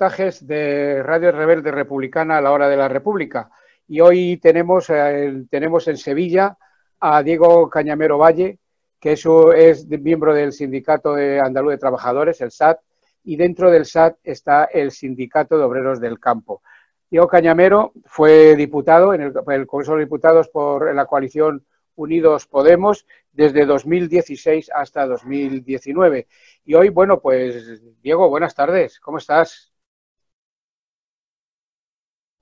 de Radio Rebelde Republicana a la hora de la República. Y hoy tenemos, eh, tenemos en Sevilla a Diego Cañamero Valle, que eso es miembro del Sindicato de Andaluz de Trabajadores, el SAT, y dentro del SAT está el Sindicato de Obreros del Campo. Diego Cañamero fue diputado en el, el Congreso de Diputados por la coalición Unidos Podemos desde 2016 hasta 2019. Y hoy, bueno, pues Diego, buenas tardes, ¿cómo estás?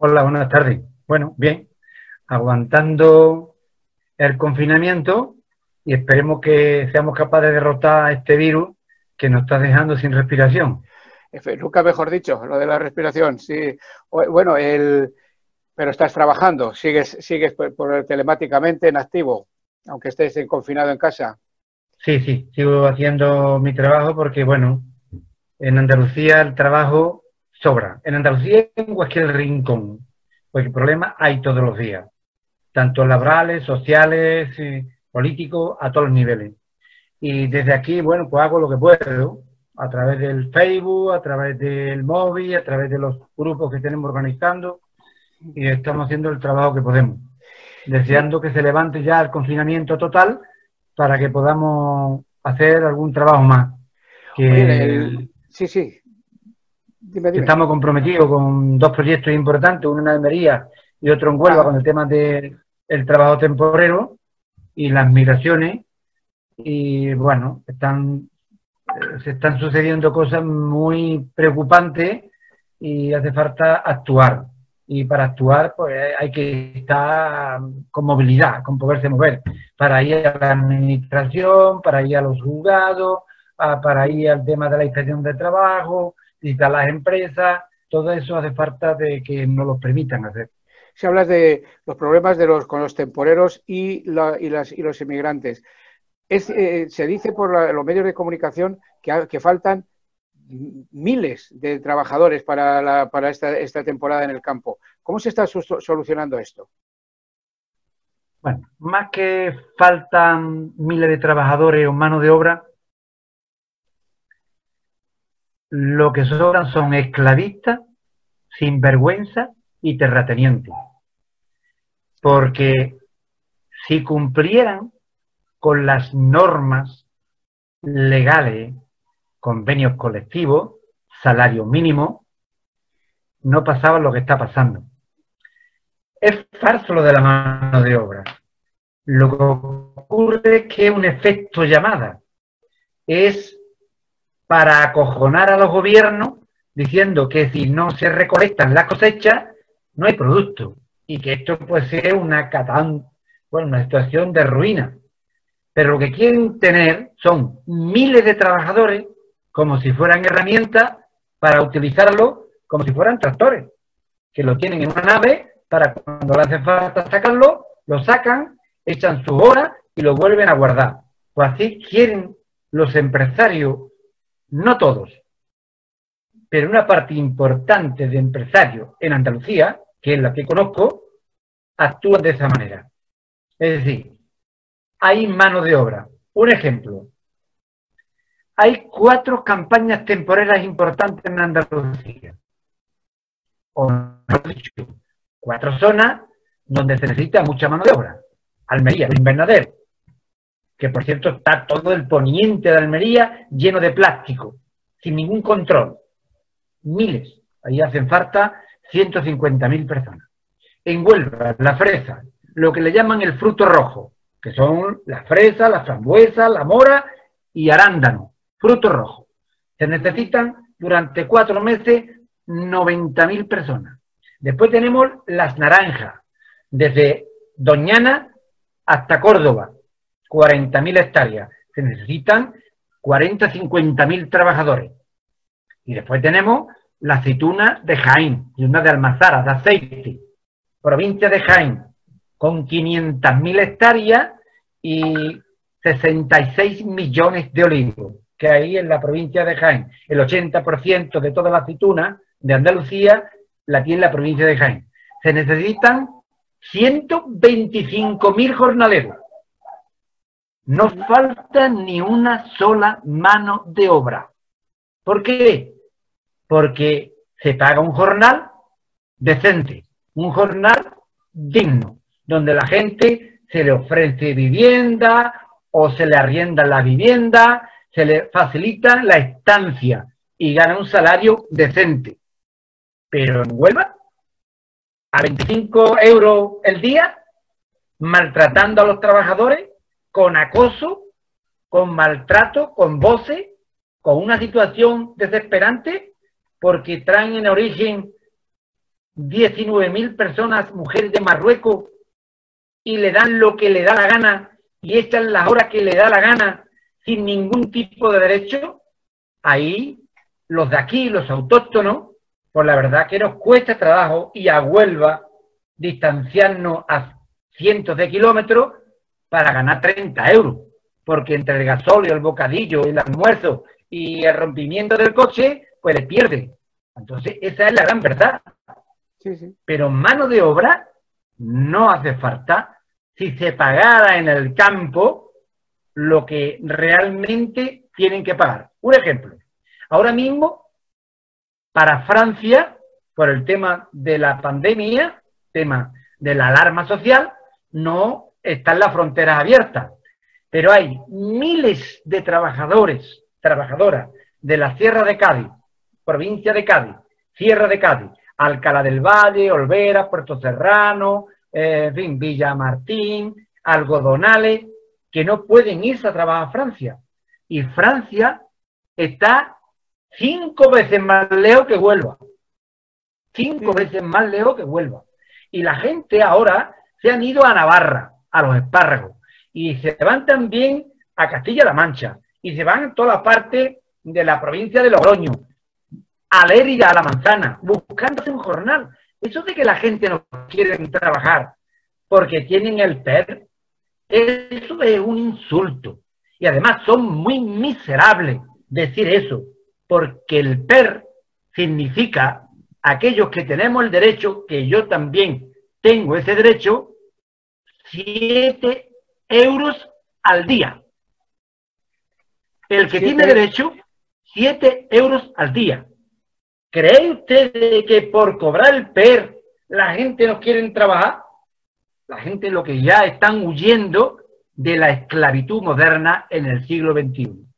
Hola, buenas tardes. Bueno, bien, aguantando el confinamiento y esperemos que seamos capaces de derrotar este virus que nos está dejando sin respiración. Nunca mejor dicho, lo de la respiración, sí. Bueno, el, pero estás trabajando, sigues, sigues por, telemáticamente en activo, aunque estés confinado en casa. Sí, sí, sigo haciendo mi trabajo porque, bueno, en Andalucía el trabajo sobra. En Andalucía en cualquier rincón, porque problemas hay todos los días, tanto laborales, sociales, eh, políticos, a todos los niveles. Y desde aquí, bueno, pues hago lo que puedo, a través del Facebook, a través del móvil, a través de los grupos que tenemos organizando y estamos haciendo el trabajo que podemos, deseando que se levante ya el confinamiento total para que podamos hacer algún trabajo más. Sí, sí. Estamos comprometidos con dos proyectos importantes, uno en Almería y otro en Huelva, ah. con el tema del trabajo temporero y las migraciones. Y bueno, están, eh, se están sucediendo cosas muy preocupantes y hace falta actuar y para actuar pues hay que estar con movilidad, con poderse mover, para ir a la administración, para ir a los juzgados, para ir al tema de la inspección de trabajo, visitar las empresas, todo eso hace falta de que nos lo permitan hacer. Si hablas de los problemas de los, con los temporeros y, y, las, y los inmigrantes, es, eh, se dice por los medios de comunicación que, que faltan miles de trabajadores para, para esta, temporada en el campo. ¿Cómo se está solucionando esto? Bueno, más que faltan miles de trabajadores o mano de obra, lo que sobran son esclavistas, sinvergüenza y terratenientes. Porque si cumplieran con las normas legales convenios colectivos, salario mínimo, no pasaba lo que está pasando. Es falso lo de la mano de obra. Lo que ocurre es que es un efecto llamada. Es para acojonar a los gobiernos diciendo que si no se recolectan las cosechas, no hay producto. Y que esto puede ser una catán, bueno, una situación de ruina. Pero lo que quieren tener son miles de trabajadores como si fueran herramientas para utilizarlo como si fueran tractores, que lo tienen en una nave para cuando le hace falta sacarlo, lo sacan, echan su hora y lo vuelven a guardar. Pues así quieren los empresarios, no todos, pero una parte importante de empresarios en Andalucía, que es la que conozco, actúan de esa manera. Es decir, hay mano de obra. Un ejemplo, hay cuatro campañas temporeras importantes en Andalucía. O cuatro zonas donde se necesita mucha mano de obra. Almería, el Invernader, que por cierto está todo el poniente de Almería lleno de plástico, sin ningún control. Miles. Ahí hacen falta 150.000 personas. En Huelva, la fresa, lo que le llaman el fruto rojo, que son la fresa, la frambuesa, la mora y arándano fruto rojo. Se necesitan durante cuatro meses 90.000 personas. Después tenemos las naranjas, desde Doñana hasta Córdoba, 40.000 hectáreas. Se necesitan 40, 50.000 trabajadores. Y después tenemos la aceituna de Jaén, y una de Almazara, de aceite, provincia de Jaén, con 500.000 hectáreas y 66 millones de olivos que hay en la provincia de Jaén. El 80% de toda la aceituna de Andalucía la tiene la provincia de Jaén. Se necesitan 125.000 jornaleros. No falta ni una sola mano de obra. ¿Por qué? Porque se paga un jornal decente, un jornal digno, donde la gente se le ofrece vivienda o se le arrienda la vivienda, se le facilita la estancia y gana un salario decente. Pero en Huelva, a 25 euros el día, maltratando a los trabajadores con acoso, con maltrato, con voces, con una situación desesperante, porque traen en origen 19.000 personas, mujeres de Marruecos, y le dan lo que le da la gana y echan las horas que le da la gana sin ningún tipo de derecho, ahí los de aquí, los autóctonos, por la verdad que nos cuesta trabajo y a Huelva distanciarnos a cientos de kilómetros para ganar 30 euros, porque entre el gasóleo, el bocadillo, el almuerzo y el rompimiento del coche, pues le pierde. Entonces, esa es la gran verdad. Pero mano de obra no hace falta si se pagara en el campo lo que realmente tienen que pagar. Un ejemplo. Ahora mismo, para Francia, por el tema de la pandemia, tema de la alarma social, no están las fronteras abiertas. Pero hay miles de trabajadores, trabajadoras de la Sierra de Cádiz, provincia de Cádiz, Sierra de Cádiz, Alcalá del Valle, Olvera, Puerto Serrano, eh, en fin, Villa Martín, Algodonales, que no pueden irse a trabajar a Francia. Y Francia está cinco veces más lejos que Huelva. Cinco veces más lejos que Huelva. Y la gente ahora se han ido a Navarra, a los espárragos, y se van también a Castilla-La Mancha, y se van a toda parte de la provincia de Logroño, a Lérida, a la manzana, buscándose un jornal. Eso de que la gente no quiere trabajar porque tienen el PER, eso es un insulto. Y además son muy miserables decir eso, porque el PER significa aquellos que tenemos el derecho, que yo también tengo ese derecho, 7 euros al día. El que tiene derecho, 7 euros al día. ¿Cree usted que por cobrar el PER la gente no quiere trabajar? La gente lo que ya están huyendo de la esclavitud moderna en el siglo XXI.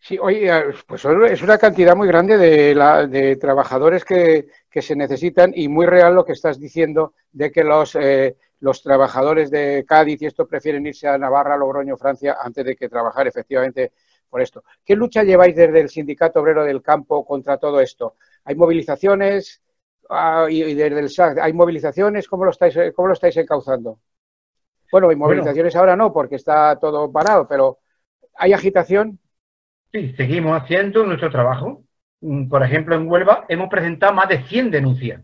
Sí, oye, pues es una cantidad muy grande de, trabajadores que, se necesitan y muy real lo que estás diciendo de que los, eh, los trabajadores de Cádiz y esto prefieren irse a Navarra, Logroño, Francia, antes de que trabajar efectivamente por esto. ¿Qué lucha lleváis desde el Sindicato Obrero del Campo contra todo esto? ¿Hay movilizaciones? Ah, y, desde el SAC, ¿hay movilizaciones? ¿Cómo lo estáis, cómo lo estáis encauzando? Bueno, hay movilizaciones ahora no, porque está todo parado, pero ¿hay agitación? Sí, seguimos haciendo nuestro trabajo. Mm, por ejemplo, en Huelva hemos presentado más de 100 denuncias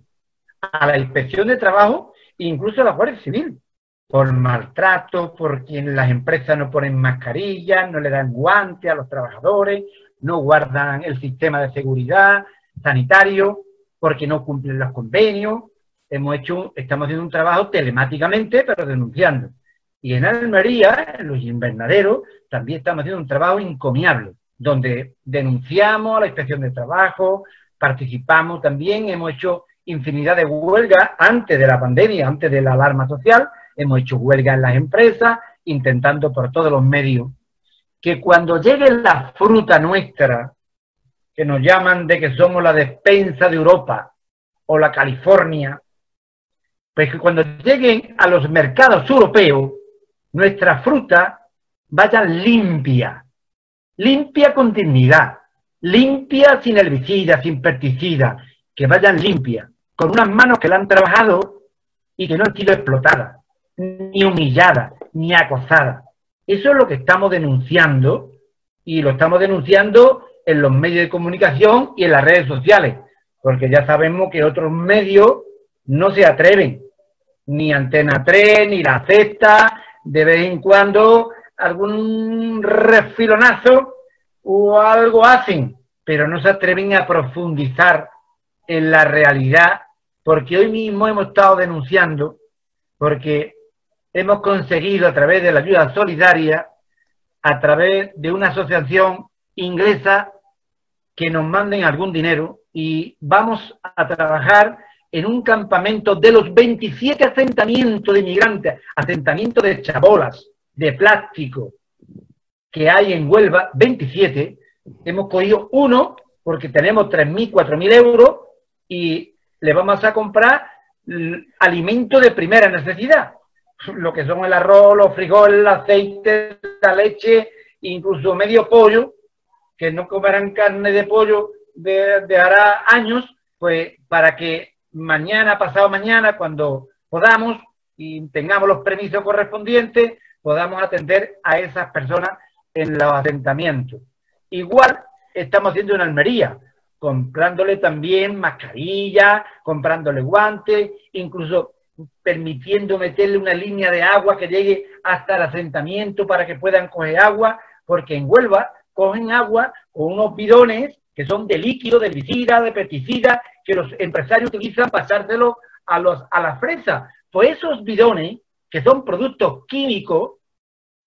a la inspección de trabajo e incluso a la Guardia Civil por maltrato, por quien las empresas no ponen mascarillas, no le dan guantes a los trabajadores, no guardan el sistema de seguridad sanitario, porque no cumplen los convenios. Hemos hecho, estamos haciendo un trabajo telemáticamente, pero denunciando. Y en Almería, en los invernaderos, también estamos haciendo un trabajo encomiable, donde denunciamos a la inspección de trabajo, participamos también, hemos hecho infinidad de huelgas antes de la pandemia, antes de la alarma social, hemos hecho huelga en las empresas, intentando por todos los medios que cuando llegue la fruta nuestra, que nos llaman de que somos la despensa de Europa o la California, pues que cuando lleguen a los mercados europeos, nuestra fruta vaya limpia, limpia con dignidad, limpia sin herbicida, sin pesticida, que vayan limpia, con unas manos que la han trabajado y que no han sido explotadas ni humillada, ni acosada. Eso es lo que estamos denunciando y lo estamos denunciando en los medios de comunicación y en las redes sociales, porque ya sabemos que otros medios no se atreven, ni Antena 3, ni La Cesta, de vez en cuando algún refilonazo o algo hacen, pero no se atreven a profundizar en la realidad, porque hoy mismo hemos estado denunciando, porque hemos conseguido a través de la ayuda solidaria, a través de una asociación inglesa, que nos manden algún dinero y vamos a trabajar en un campamento de los 27 asentamientos de inmigrantes, asentamientos de chabolas, de plástico, que hay en Huelva, 27, hemos cogido uno porque tenemos 3.000, 4.000 euros y le vamos a comprar alimento de primera necesidad, lo que son el arroz, los frijoles, el aceite, la leche, incluso medio pollo, que no comerán carne de pollo de, de hará años, pues para que mañana, pasado mañana, cuando podamos y tengamos los permisos correspondientes, podamos atender a esas personas en los asentamientos. Igual estamos haciendo en Almería, comprándole también mascarilla, comprándole guantes, incluso permitiendo meterle una línea de agua que llegue hasta el asentamiento para que puedan coger agua, porque en Huelva cogen agua con unos bidones que son de líquido, de herbicida, de pesticida, que los empresarios utilizan pasárselo a, los, a la fresa. Pues esos bidones, que son productos químicos,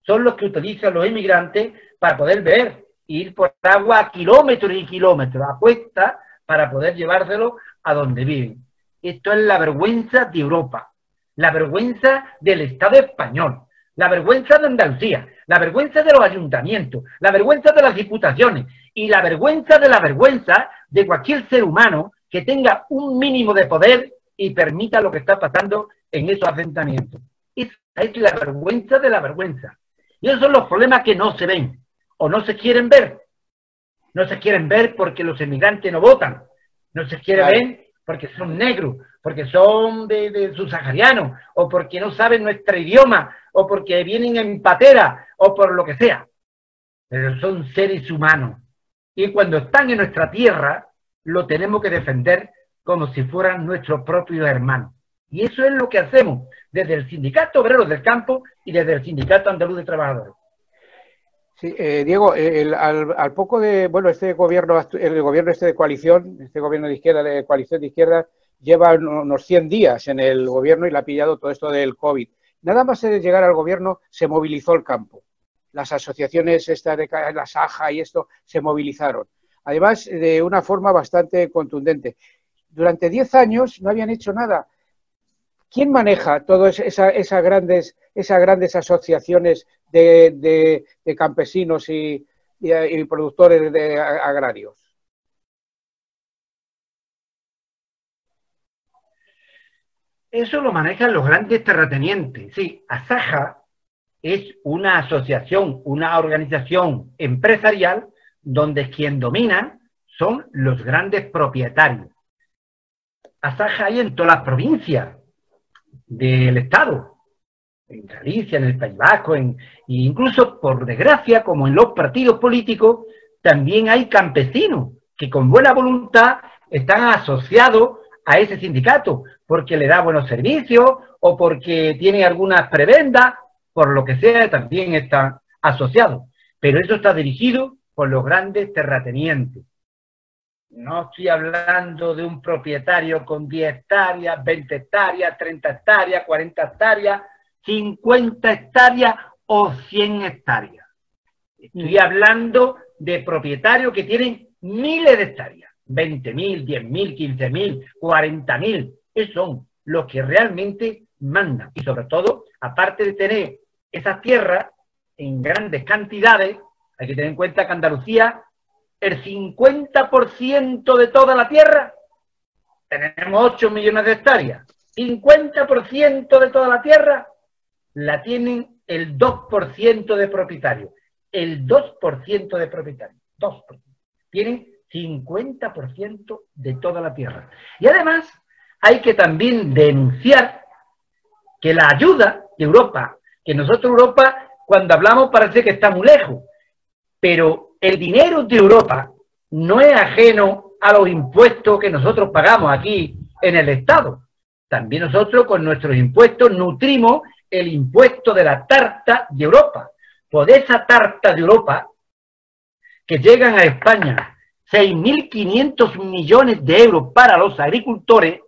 son los que utilizan los inmigrantes para poder beber, ir por agua a kilómetros y kilómetros, a cuesta, para poder llevárselo a donde viven. Esto es la vergüenza de Europa, la vergüenza del Estado español, la vergüenza de Andalucía, la vergüenza de los ayuntamientos, la vergüenza de las diputaciones y la vergüenza de la vergüenza de cualquier ser humano que tenga un mínimo de poder y permita lo que está pasando en esos asentamientos. Es la vergüenza de la vergüenza. Y esos son los problemas que no se ven o no se quieren ver. No se quieren ver porque los emigrantes no votan. No se quieren ver porque son negros, porque son de, de subsaharianos, o porque no saben nuestro idioma, o porque vienen en patera, o por lo que sea. Pero son seres humanos. Y cuando están en nuestra tierra, lo tenemos que defender como si fueran nuestros propios hermanos. Y eso es lo que hacemos desde el Sindicato Obrero del Campo y desde el Sindicato Andaluz de Trabajadores. Sí, eh, Diego, al, poco de, bueno, este gobierno, el gobierno este de coalición, este gobierno de izquierda, de coalición de izquierda, lleva unos 100 días en el gobierno y le ha pillado todo esto del COVID. Nada más de llegar al gobierno se movilizó el campo. Las asociaciones, esta de la Saja y esto, se movilizaron. Además, de una forma bastante contundente. Durante 10 años no habían hecho nada. ¿Quién maneja todas esas, grandes, asociaciones de, campesinos y, productores de agrarios? Eso lo manejan los grandes terratenientes. Sí, Asaja es una asociación, una organización empresarial donde quien domina son los grandes propietarios. Asaja hay en todas las provincias del Estado, en Galicia, en el País Vasco, en, e incluso por desgracia, como en los partidos políticos, también hay campesinos que con buena voluntad están asociados a ese sindicato, porque le da buenos servicios o porque tiene algunas prebendas, por lo que sea, también están asociados. Pero eso está dirigido por los grandes terratenientes. No estoy hablando de un propietario con 10 hectáreas, 20 hectáreas, 30 hectáreas, 40 hectáreas, 50 hectáreas o 100 hectáreas. Estoy hablando de propietarios que tienen miles de hectáreas, 20.000, 10.000, 15.000, 40.000. Esos son los que realmente mandan. Y sobre todo, aparte de tener esas tierras en grandes cantidades, hay que tener en cuenta que Andalucía el 50% de toda la tierra, tenemos 8 millones de hectáreas, 50% de toda la tierra la tienen el 2% de propietarios. El 2% de propietarios. 2%. Tienen 50% de toda la tierra. Y además hay que también denunciar que la ayuda de Europa, que nosotros Europa, cuando hablamos parece que está muy lejos, pero el dinero de Europa no es ajeno a los impuestos que nosotros pagamos aquí en el Estado. También nosotros con nuestros impuestos nutrimos el impuesto de la tarta de Europa. Por esa tarta de Europa que llegan a España 6.500 millones de euros para los agricultores,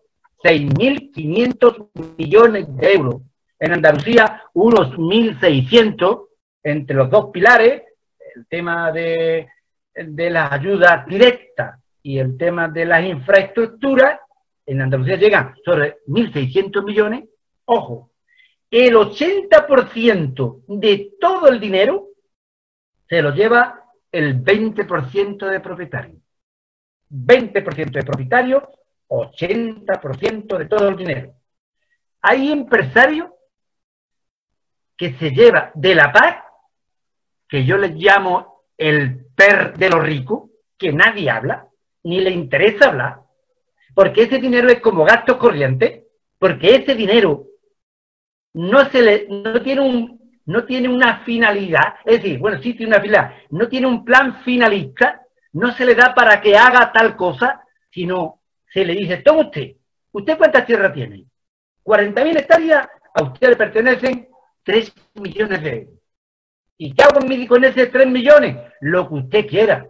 6.500 millones de euros. En Andalucía, unos 1.600 entre los dos pilares, el tema de, de la ayuda directa y el tema de las infraestructuras, en Andalucía llegan sobre 1.600 millones. Ojo, el 80% de todo el dinero se lo lleva el 20% de propietarios. 20% de propietarios, 80% de todo el dinero. Hay empresarios que se lleva de la paz, que yo les llamo el per de los ricos, que nadie habla, ni le interesa hablar, porque ese dinero es como gasto corriente, porque ese dinero no se le, no tiene un, no tiene una finalidad, es decir, bueno, sí tiene una finalidad, no tiene un plan finalista, no se le da para que haga tal cosa, sino se le dice, toma usted, ¿usted cuántas tierras tiene? 40.000 hectáreas, a usted le pertenecen 3 millones de euros. ¿Y qué hago con esos 3 millones? Lo que usted quiera.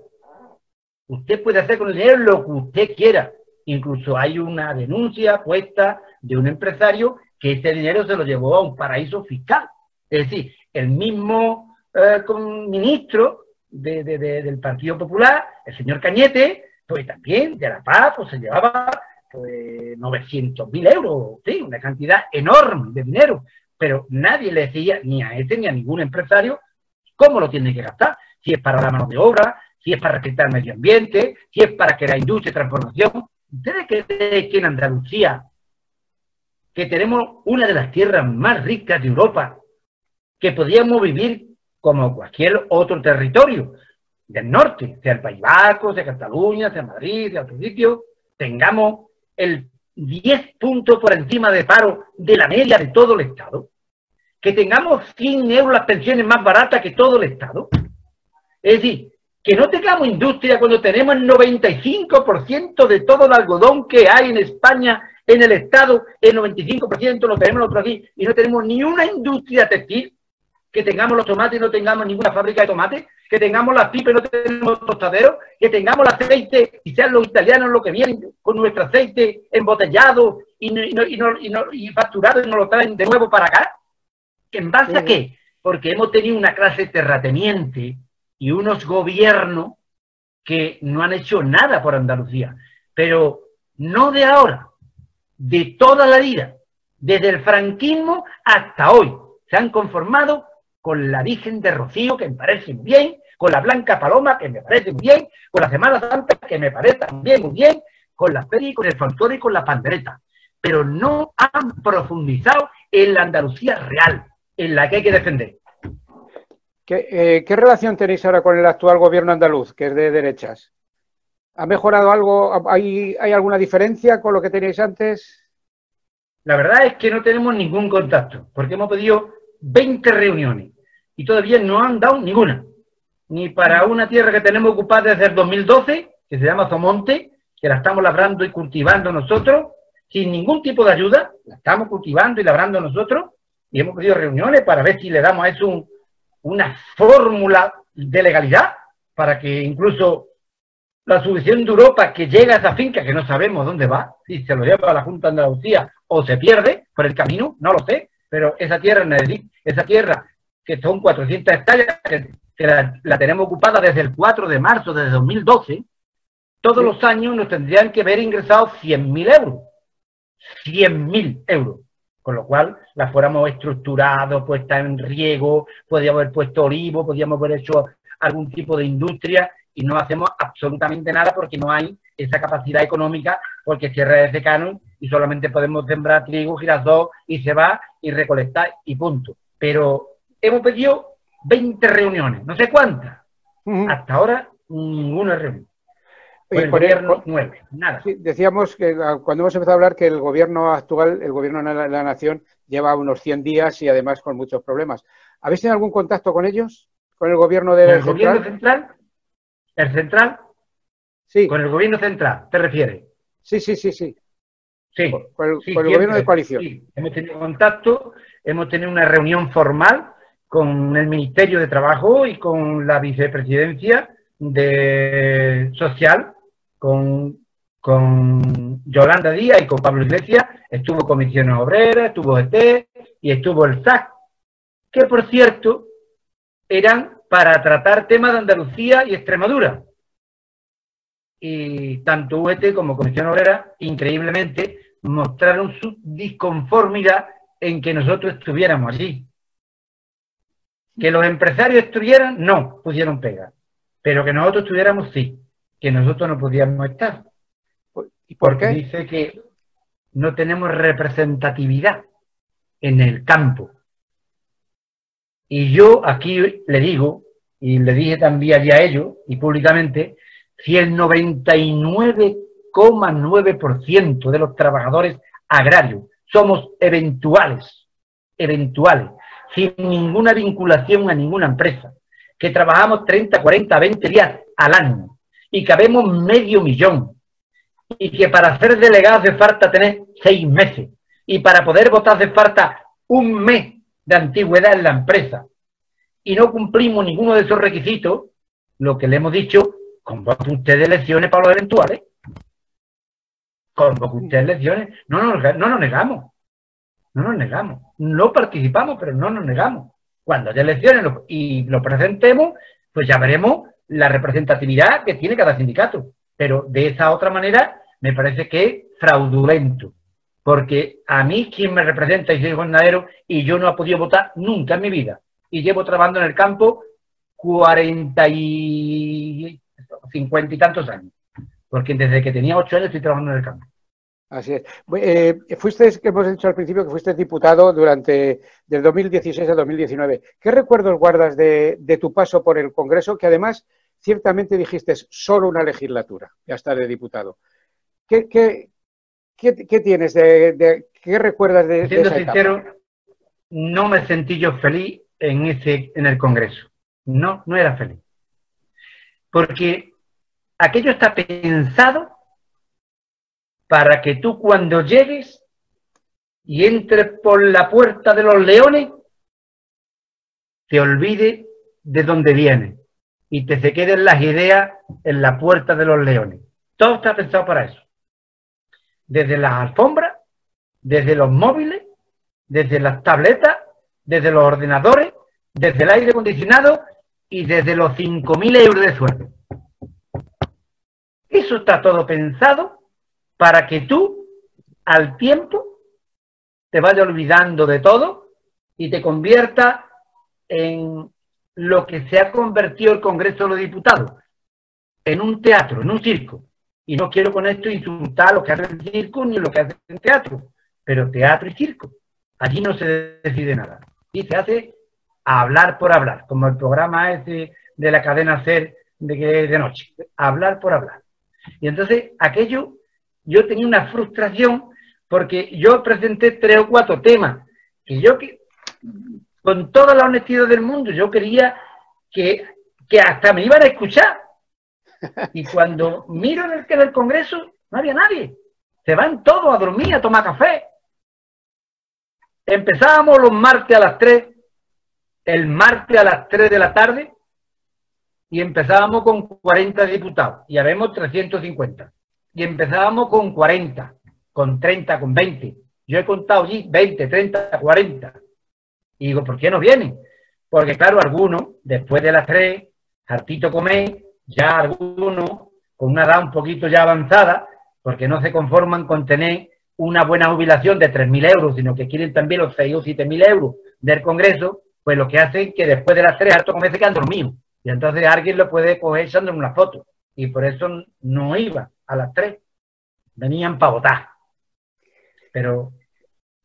Usted puede hacer con el dinero lo que usted quiera. Incluso hay una denuncia puesta de un empresario que ese dinero se lo llevó a un paraíso fiscal. Es decir, el mismo eh, ministro del Partido Popular, el señor Cañete, pues también de La Paz, pues se llevaba pues, 900 mil euros, sí, una cantidad enorme de dinero, pero nadie le decía ni a este ni a ningún empresario cómo lo tiene que gastar, si es para la mano de obra, si es para respetar el medio ambiente, si es para que la industria de transformación. ¿Ustedes creen que en Andalucía, que tenemos una de las tierras más ricas de Europa, que podíamos vivir como cualquier otro territorio del norte, sea el País Vasco, sea Cataluña, sea Madrid, sea otro sitio, tengamos el 10 puntos por encima de paro de la media de todo el Estado, que tengamos 100 euros las pensiones más baratas que todo el Estado. Es decir, que no tengamos industria cuando tenemos el 95% de todo el algodón que hay en España, en el Estado, el 95% lo tenemos nosotros aquí, y no tenemos ni una industria textil, que tengamos los tomates y no tengamos ninguna fábrica de tomates, que tengamos las pipas y no tenemos tostaderos, que tengamos el aceite y sean los italianos los que vienen con nuestro aceite embotellado y, y, facturado y nos lo traen de nuevo para acá. ¿En base a qué? Porque hemos tenido una clase terrateniente y unos gobiernos que no han hecho nada por Andalucía, pero no de ahora, de toda la vida, desde el franquismo hasta hoy, se han conformado con la Virgen de Rocío, que me parece muy bien, con la Blanca Paloma, que me parece muy bien, con la Semana Santa, que me parece también muy bien, con la feria con el folclore y con la pandereta. Pero no han profundizado en la Andalucía real, en la que hay que defender. ¿Qué, eh, relación tenéis ahora con el actual gobierno andaluz, que es de derechas? ¿Ha mejorado algo? ¿Hay, ¿Hay alguna diferencia con lo que teníais antes? La verdad es que no tenemos ningún contacto, porque hemos pedido 20 reuniones y todavía no han dado ninguna. Ni para una tierra que tenemos ocupada desde el 2012, que se llama Zomonte, que la estamos labrando y cultivando nosotros, sin ningún tipo de ayuda, la estamos cultivando y labrando nosotros, y hemos pedido reuniones para ver si le damos a eso una fórmula de legalidad, para que incluso la subvención de Europa que llega a esa finca, que no sabemos dónde va, si se lo lleva a la Junta de Andalucía o se pierde por el camino, no lo sé, pero esa tierra, esa tierra que son 400 hectáreas, que, la, tenemos ocupada desde el 4 de marzo de 2012, todos los años nos tendrían que haber ingresado 100.000 euros. 100.000 euros. Con lo cual la fuéramos estructurado, puesta en riego, podríamos haber puesto olivo, podríamos haber hecho algún tipo de industria y no hacemos absolutamente nada porque no hay esa capacidad económica, porque cierra ese canon y solamente podemos sembrar trigo, girasol y se va y recolectar y punto. Pero hemos pedido 20 reuniones, no sé cuántas. Hasta ahora, ninguna reunión. El gobierno nueve, nada. decíamos que ah, cuando hemos empezado a hablar que el gobierno actual, el gobierno de la, nación, lleva unos 100 días y además con muchos problemas. ¿Habéis tenido algún contacto con ellos? ¿Con el gobierno del ¿El gobierno central? ¿El central? Sí. ¿Con el gobierno central, te refieres? Sí, sí, sí, sí. Sí. Con el, gobierno de coalición. Sí. Hemos tenido contacto, hemos tenido una reunión formal con el Ministerio de Trabajo y con la Vicepresidencia de Social, con, con Yolanda Díaz y con Pablo Iglesias. Estuvo Comisiones Obreras, estuvo ET y estuvo el SAC, que por cierto eran para tratar temas de Andalucía y Extremadura. y tanto UET como Comisión Obrera, increíblemente, mostraron su disconformidad en que nosotros estuviéramos allí. Que los empresarios estuvieran, no, pusieron pega. Pero que nosotros estuviéramos, sí. Que nosotros no podíamos estar. ¿Y por Porque qué? Dice que no tenemos representatividad en el campo. Y yo aquí le digo, y le dije también allí a ellos, y públicamente, si el 99,9% de los trabajadores agrarios somos eventuales, eventuales, sin ninguna vinculación a ninguna empresa, que trabajamos 30, 40, 20 días al año y que habemos medio millón y que para ser delegado hace falta tener seis meses y para poder votar hace falta un mes de antigüedad en la empresa y no cumplimos ninguno de esos requisitos, lo que le hemos dicho, convoque usted elecciones para los eventuales. Convoque usted elecciones. No, no, no nos negamos. No nos negamos. No participamos, pero no nos negamos. Cuando haya elecciones y lo presentemos, pues ya veremos la representatividad que tiene cada sindicato. Pero de esa otra manera me parece que es fraudulento. Porque a mí, quien me representa y soy gobernadero, y yo no he podido votar nunca en mi vida. Y llevo trabajando en el campo cuarenta y cincuenta y tantos años. Porque desde que tenía ocho años estoy trabajando en el campo. Así es. Eh, fuiste, que hemos dicho al principio que fuiste diputado durante del 2016 al 2019. ¿Qué recuerdos guardas de, tu paso por el Congreso? Que además ciertamente dijiste solo una legislatura, ya estar de diputado. ¿Qué, qué, qué, tienes de, qué recuerdas de, Siendo sincero, no me sentí yo feliz en ese en el Congreso. No, no era feliz. Porque aquello está pensado para que tú cuando llegues y entres por la puerta de los leones, te olvides de dónde vienes y te se queden las ideas en la puerta de los leones. Todo está pensado para eso. Desde las alfombras, desde los móviles, desde las tabletas, desde los ordenadores, desde el aire acondicionado y desde los 5.000 euros de sueldo. Eso está todo pensado para que tú, al tiempo, te vayas olvidando de todo y te conviertas en lo que se ha convertido el Congreso de los Diputados, en un teatro, en un circo. Y no quiero con esto insultar lo que hace el circo ni lo que hace el teatro, pero teatro y circo. Allí no se decide nada. Y se hace hablar por hablar, como el programa ese de la cadena SER de, de noche. Hablar por hablar. Y entonces aquello, yo tenía una frustración porque yo presenté tres o cuatro temas que yo que con toda la honestidad del mundo, yo quería que, hasta me iban a escuchar. Y cuando miro en el, en el Congreso, no había nadie. Se van todos a dormir, a tomar café. Empezábamos los martes a las 3, el martes a las 3 de la tarde, y empezábamos con 40 diputados, y habemos 350. Y empezábamos con 40, con 30, con 20. Yo he contado allí 20, 30, 40. Y digo, ¿por qué no vienen? Porque claro, algunos, después de las tres, hartito comer, ya algunos, con una edad un poquito ya avanzada, porque no se conforman con tener una buena jubilación de 3.000 euros, sino que quieren también los 6 o 7.000 euros del Congreso, pues lo que hacen que después de las tres, harto comer se quedan dormidos. Y entonces alguien lo puede coger echando en una foto. Y por eso no iba a las tres. Venían para votar. Pero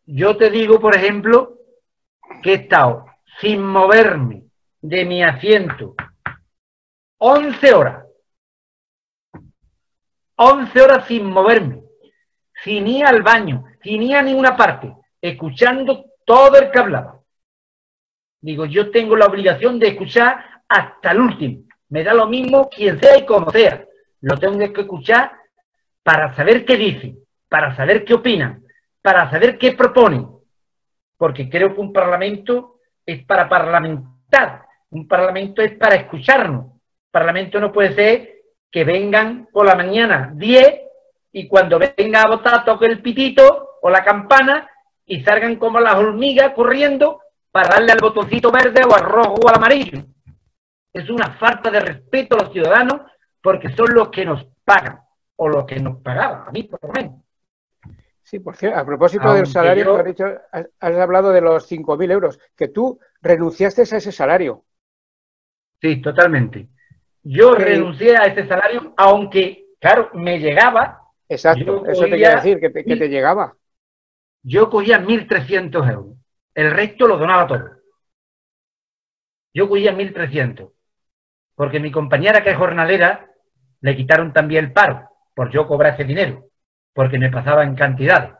yo te digo, por ejemplo, que he estado sin moverme de mi asiento 11 horas. 11 horas sin moverme, sin ir al baño, sin ir a ninguna parte, escuchando todo el que hablaba. Digo, yo tengo la obligación de escuchar hasta el último. Me da lo mismo quien sea y como sea. Lo tengo que escuchar para saber qué dicen, para saber qué opinan, para saber qué proponen, porque creo que un parlamento es para parlamentar, un parlamento es para escucharnos. Un parlamento no puede ser que vengan por la mañana 10 y cuando venga a votar toque el pitito o la campana y salgan como las hormigas corriendo para darle al botoncito verde o al rojo o al amarillo. Es una falta de respeto a los ciudadanos porque son los que nos pagan, o lo que nos pagaban, a mí por lo menos. Sí, por cierto, a propósito del salario, has, dicho, has, hablado de los 5.000 euros, que tú renunciaste a ese salario. Sí, totalmente. Yo renuncié a ese salario, aunque, claro, me llegaba. Exacto, eso te quería decir, que te, que te llegaba. Yo cogía 1.300 euros. El resto lo donaba todo. Yo cogía 1.300. Porque mi compañera, que es jornalera, le quitaron también el paro, por yo cobrar ese dinero porque me pasaba en cantidades.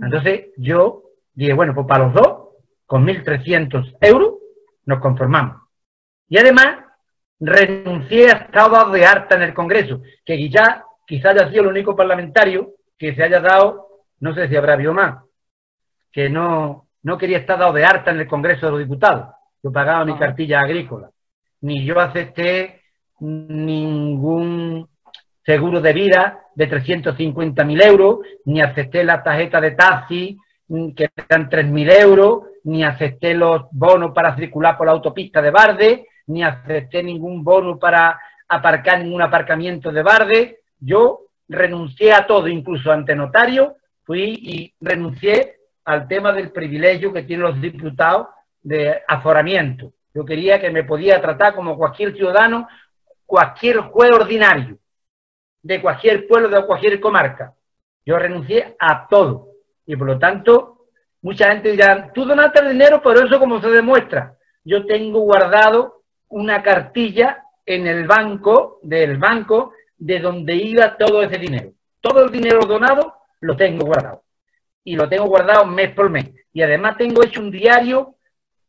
Entonces yo dije, bueno, pues para los dos, con 1.300 euros, nos conformamos. Y además, renuncié a estado de harta en el Congreso, que quizá, quizá haya sido el único parlamentario que se haya dado, no sé si habrá habido más, que no, no quería estar dado de harta en el Congreso de los Diputados. Yo pagaba mi cartilla agrícola. Ni yo acepté ningún seguro de vida de 350.000 euros, ni acepté la tarjeta de taxi que eran 3.000 euros, ni acepté los bonos para circular por la autopista de Barde, ni acepté ningún bono para aparcar en un aparcamiento de Barde. Yo renuncié a todo, incluso ante notario, fui y renuncié al tema del privilegio que tienen los diputados de aforamiento. Yo quería que me podía tratar como cualquier ciudadano, cualquier juez ordinario de cualquier pueblo, de cualquier comarca. Yo renuncié a todo. Y por lo tanto, mucha gente dirá, tú donaste el dinero, pero eso como se demuestra. Yo tengo guardado una cartilla en el banco, del banco, de donde iba todo ese dinero. Todo el dinero donado lo tengo guardado. Y lo tengo guardado mes por mes. Y además tengo hecho un diario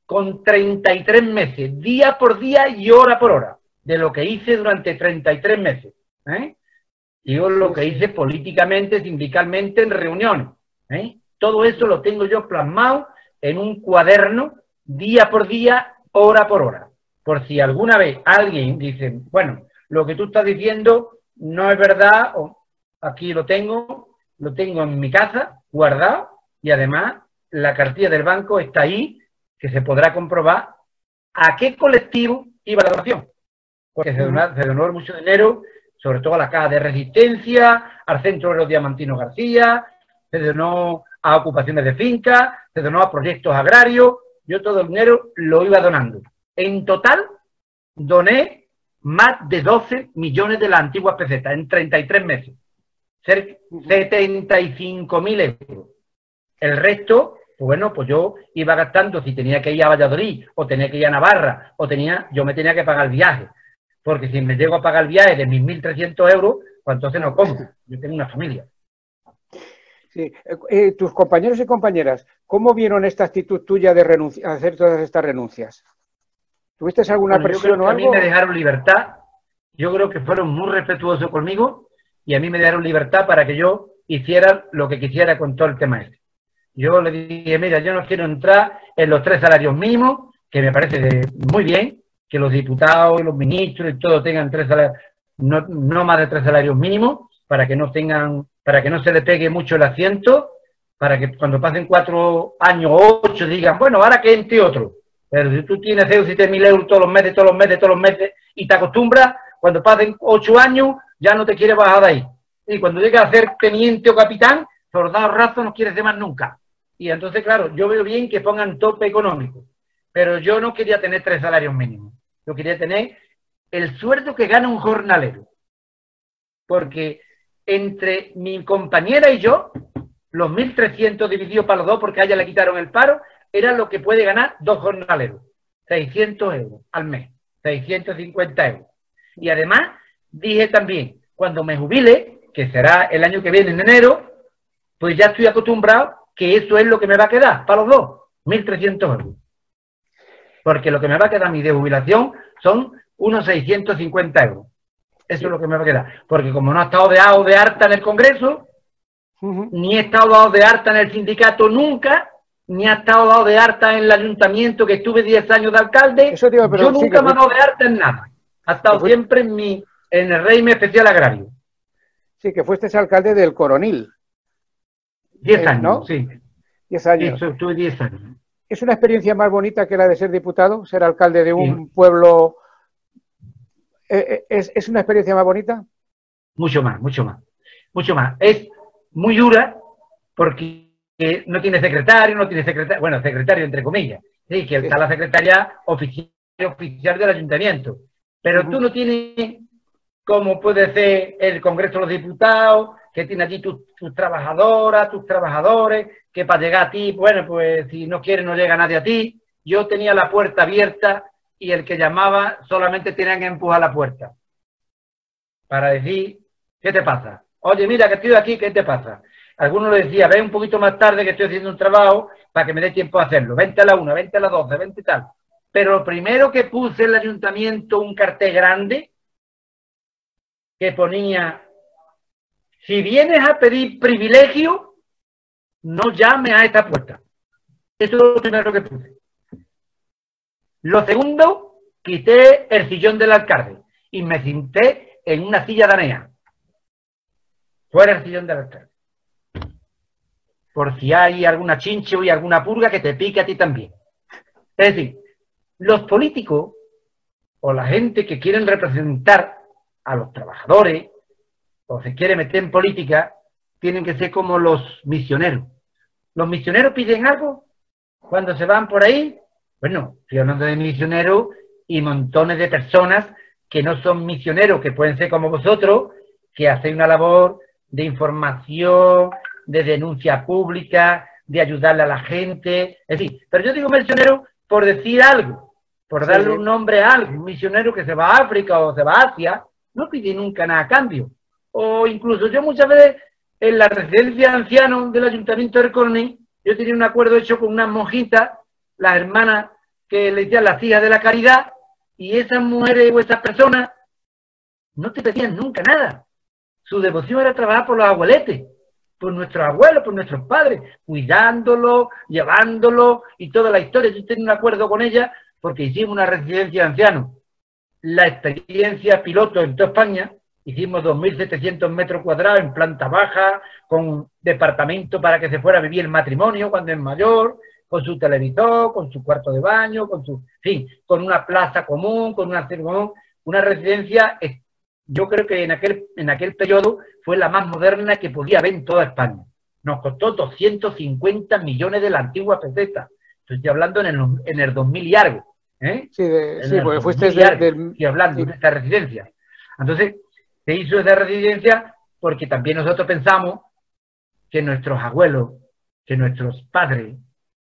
con 33 meses, día por día y hora por hora, de lo que hice durante 33 meses. ¿eh? Digo lo que hice políticamente, sindicalmente, en reuniones. ¿eh? Todo eso lo tengo yo plasmado en un cuaderno, día por día, hora por hora. Por si alguna vez alguien dice, bueno, lo que tú estás diciendo no es verdad, o aquí lo tengo, lo tengo en mi casa, guardado, y además la cartilla del banco está ahí, que se podrá comprobar a qué colectivo iba la donación. Porque se donó, se donó mucho dinero sobre todo a la Caja de Resistencia, al Centro de los Diamantino García, se donó a ocupaciones de finca, se donó a proyectos agrarios, yo todo el dinero lo iba donando. En total, doné más de 12 millones de las antiguas pesetas en 33 meses, 75 mil euros. El resto, pues bueno, pues yo iba gastando. Si tenía que ir a Valladolid o tenía que ir a Navarra o tenía, yo me tenía que pagar el viaje porque si me llego a pagar el viaje de mis 1.300 euros, pues entonces no como. Yo tengo una familia. Sí. Eh, tus compañeros y compañeras, ¿cómo vieron esta actitud tuya de hacer todas estas renuncias? ¿Tuviste alguna presión o algo? A mí me dejaron libertad. Yo creo que fueron muy respetuosos conmigo y a mí me dejaron libertad para que yo hiciera lo que quisiera con todo el tema este. Yo le dije, mira, yo no quiero entrar en los tres salarios mínimos, que me parece muy bien, que los diputados y los ministros y todo tengan tres salarios, no, no más de tres salarios mínimos, para que no tengan, para que no se le pegue mucho el asiento, para que cuando pasen cuatro años o ocho digan, bueno, ahora que entre otro. Pero si tú tienes 6 o 7 mil euros todos los meses, todos los meses, todos los meses, y te acostumbras, cuando pasen ocho años, ya no te quieres bajar de ahí. Y cuando llegas a ser teniente o capitán, soldado razo no quieres de más nunca. Y entonces, claro, yo veo bien que pongan tope económico, pero yo no quería tener tres salarios mínimos. Quería tener el sueldo que gana un jornalero. Porque entre mi compañera y yo, los 1.300 divididos para los dos, porque a ella le quitaron el paro, era lo que puede ganar dos jornaleros. 600 euros al mes, 650 euros. Y además, dije también, cuando me jubile, que será el año que viene en enero, pues ya estoy acostumbrado que eso es lo que me va a quedar para los dos, 1.300 euros porque lo que me va a quedar a mi de jubilación son unos 650 euros. Eso es lo que me va a quedar. Porque como no he estado de de harta en el Congreso, ni he estado dado de harta en el sindicato nunca, ni he estado dado de harta en el ayuntamiento que estuve 10 años de alcalde, yo nunca me he dado de harta en nada. Ha estado siempre en, mi, en el régimen especial agrario. Sí, que fuiste alcalde del Coronil. 10 eh, años, ¿no? sí. 10 años. Sí, estuve 10 años. ¿Es una experiencia más bonita que la de ser diputado, ser alcalde de un pueblo? Eh, eh, ¿Es, una experiencia más bonita? mucho más, mucho más, mucho más. Es muy dura porque no tiene secretario, no tiene secretario, bueno, secretario entre comillas, sí, que está la secretaria oficial, oficial del ayuntamiento, pero tú no tienes como puede ser el Congreso de los Diputados, que tiene allí tus, trabajadoras, tus trabajadores, que para llegar a ti, bueno, pues si no quiere no llega nadie a ti. Yo tenía la puerta abierta y el que llamaba solamente tenía que empujar la puerta para decir, ¿qué te pasa? Oye, mira que estoy aquí, ¿qué te pasa? Algunos le decía, ven un poquito más tarde que estoy haciendo un trabajo para que me dé tiempo a hacerlo. Vente a la una, vente a las doce, vente tal. Pero lo primero que puse en el ayuntamiento un cartel grande que ponía, si vienes a pedir privilegio, no llame a esta puerta. Eso es lo primero que puse. Lo segundo, quité el sillón del alcalde y me senté en una silla danea. Fuera el sillón del alcalde. Por si hay alguna chinche y alguna purga que te pique a ti también. Es decir, los políticos o la gente que quieren representar a los trabajadores o se quiere meter en política, tienen que ser como los misioneros. Los misioneros piden algo cuando se van por ahí. Bueno, estoy hablando de misioneros y montones de personas que no son misioneros, que pueden ser como vosotros, que hacen una labor de información, de denuncia pública, de ayudarle a la gente. Es decir, pero yo digo misionero por decir algo, por darle un nombre a algo. Un misionero que se va a África o se va a Asia, no pide nunca nada a cambio. O incluso yo muchas veces en la residencia de ancianos del Ayuntamiento de Corning, yo tenía un acuerdo hecho con unas monjitas, las hermanas que le decían las hijas de la caridad, y esas mujeres o esas personas no te pedían nunca nada. Su devoción era trabajar por los abueletes, por nuestros abuelos, por nuestros padres, cuidándolo, llevándolo y toda la historia. Yo tenía un acuerdo con ella porque hicimos una residencia de ancianos la experiencia piloto en toda España. Hicimos 2.700 metros cuadrados en planta baja, con departamento para que se fuera a vivir el matrimonio cuando es mayor, con su televisor, con su cuarto de baño, con su, fin, con una plaza común, con una una residencia, yo creo que en aquel, en aquel periodo fue la más moderna que podía haber en toda España. Nos costó 250 millones de la antigua peseta. Estoy hablando en el, en el 2000 y algo. ¿Eh? Sí, sí porque fuiste del... Y hablando de esta residencia. Entonces, se hizo esa residencia porque también nosotros pensamos que nuestros abuelos, que nuestros padres,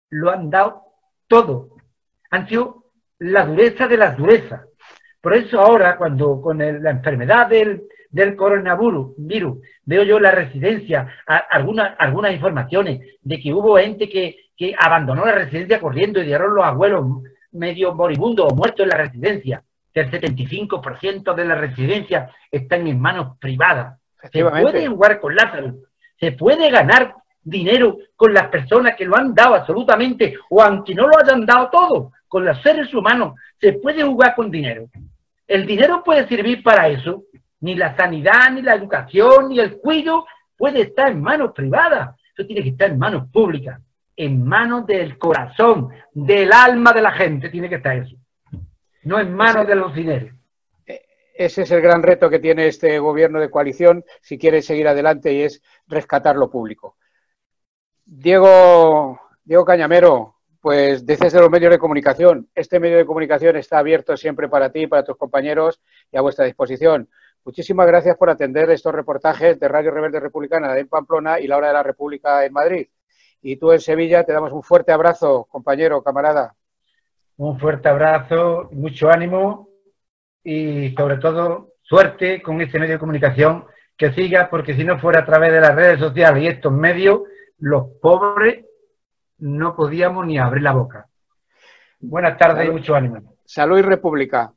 lo han dado todo. Han sido la dureza de las durezas. Por eso ahora, cuando con la enfermedad del, del coronavirus, virus, veo yo la residencia, algunas, algunas informaciones de que hubo gente que, que abandonó la residencia corriendo y dieron los abuelos medio moribundo o muerto en la residencia, que el 75% de la residencia están en manos privadas. Se puede jugar con Lázaro, se puede ganar dinero con las personas que lo han dado absolutamente, o aunque no lo hayan dado todo, con los seres humanos, se puede jugar con dinero. El dinero puede servir para eso. Ni la sanidad, ni la educación, ni el cuidado puede estar en manos privadas. Eso tiene que estar en manos públicas en manos del corazón, del alma de la gente, tiene que estar eso. No en manos de los dineros. E, ese es el gran reto que tiene este gobierno de coalición si quiere seguir adelante y es rescatar lo público. Diego, Diego Cañamero, pues desde los medios de comunicación. Este medio de comunicación está abierto siempre para ti, para tus compañeros y a vuestra disposición. Muchísimas gracias por atender estos reportajes de Radio Rebelde Republicana de Pamplona y la Hora de la República en Madrid. Y tú en Sevilla te damos un fuerte abrazo, compañero, camarada. Un fuerte abrazo, mucho ánimo y sobre todo suerte con este medio de comunicación que siga, porque si no fuera a través de las redes sociales y estos medios, los pobres no podíamos ni abrir la boca. Buenas tardes y mucho ánimo. Salud y República.